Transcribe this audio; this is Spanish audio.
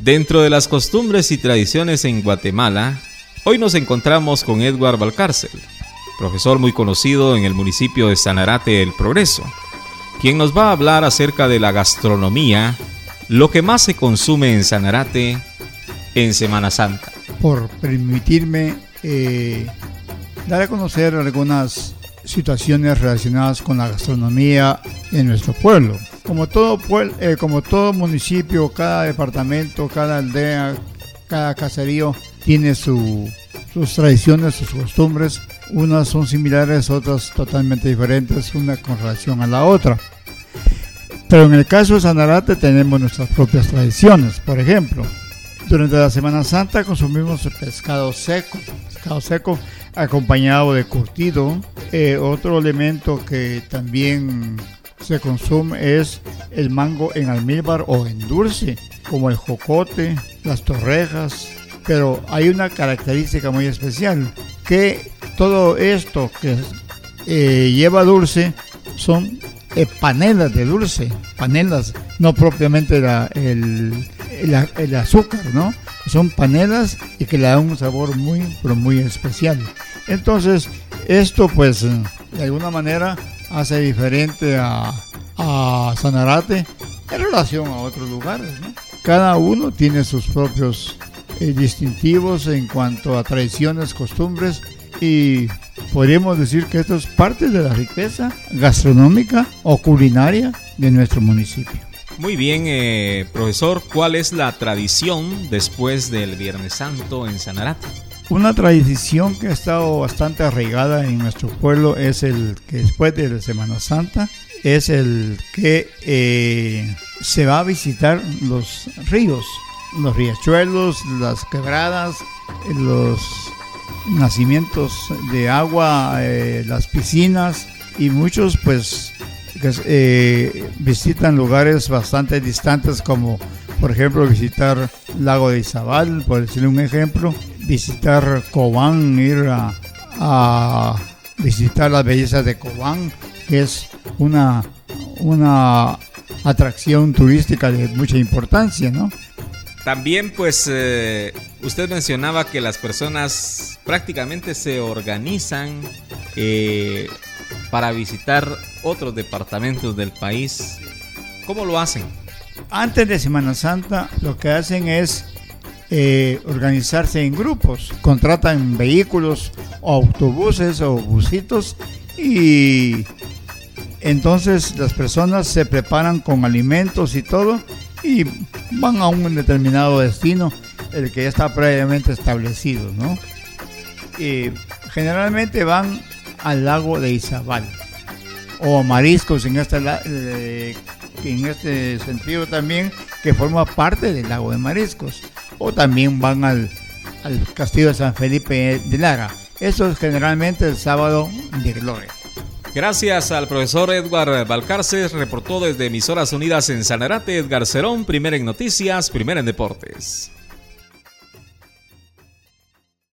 Dentro de las costumbres y tradiciones en Guatemala, hoy nos encontramos con Edward Valcárcel, profesor muy conocido en el municipio de Sanarate El Progreso, quien nos va a hablar acerca de la gastronomía, lo que más se consume en Sanarate en Semana Santa. Por permitirme eh, dar a conocer algunas situaciones relacionadas con la gastronomía en nuestro pueblo. Como todo, eh, como todo municipio, cada departamento, cada aldea, cada caserío tiene sus tradiciones, sus costumbres. Unas son similares, otras totalmente diferentes, una con relación a la otra. Pero en el caso de Sanarate tenemos nuestras propias tradiciones. Por ejemplo, durante la Semana Santa consumimos pescado seco, pescado seco acompañado de curtido. Eh, otro elemento que también se consume es el mango en almíbar o en dulce, como el jocote, las torrejas. Pero hay una característica muy especial, que todo esto que eh, lleva dulce son eh, panelas de dulce, panelas, no propiamente el, el, azúcar, ¿no? Son panelas y que le dan un sabor muy, pero muy especial. Entonces, esto pues de alguna manera hace diferente a, Sanarate en relación a otros lugares. Cada uno tiene sus propios eh, distintivos en cuanto a tradiciones, costumbres y podríamos decir que esto es parte de la riqueza gastronómica o culinaria de nuestro municipio. Muy bien, eh, profesor, ¿cuál es la tradición después del Viernes Santo en Sanarate? Una tradición que ha estado bastante arraigada en nuestro pueblo es el que después de la Semana Santa es el que eh, se va a visitar los ríos, los riachuelos, las quebradas, los nacimientos de agua, eh, las piscinas y muchos pues eh, visitan lugares bastante distantes como por ejemplo visitar Lago de Izabal, por decirle un ejemplo, visitar Cobán, ir a, visitar las bellezas de Cobán, que es una, una atracción turística de mucha importancia, ¿no? También, pues, eh, usted mencionaba que las personas prácticamente se organizan eh, para visitar otros departamentos del país. ¿Cómo lo hacen? Antes de Semana Santa, lo que hacen es eh, organizarse en grupos, contratan vehículos o autobuses o busitos y entonces las personas se preparan con alimentos y todo y van a un determinado destino, el que ya está previamente establecido, ¿no? Y generalmente van al lago de Izabal o mariscos en este, eh, en este sentido también, que forma parte del lago de mariscos o también van al, al castillo de San Felipe de Lara. Eso es generalmente el sábado de gloria. Gracias al profesor Edgar Valcárcez, reportó desde Emisoras Unidas en Sanarate, Edgar Cerón, primero en noticias, primero en deportes.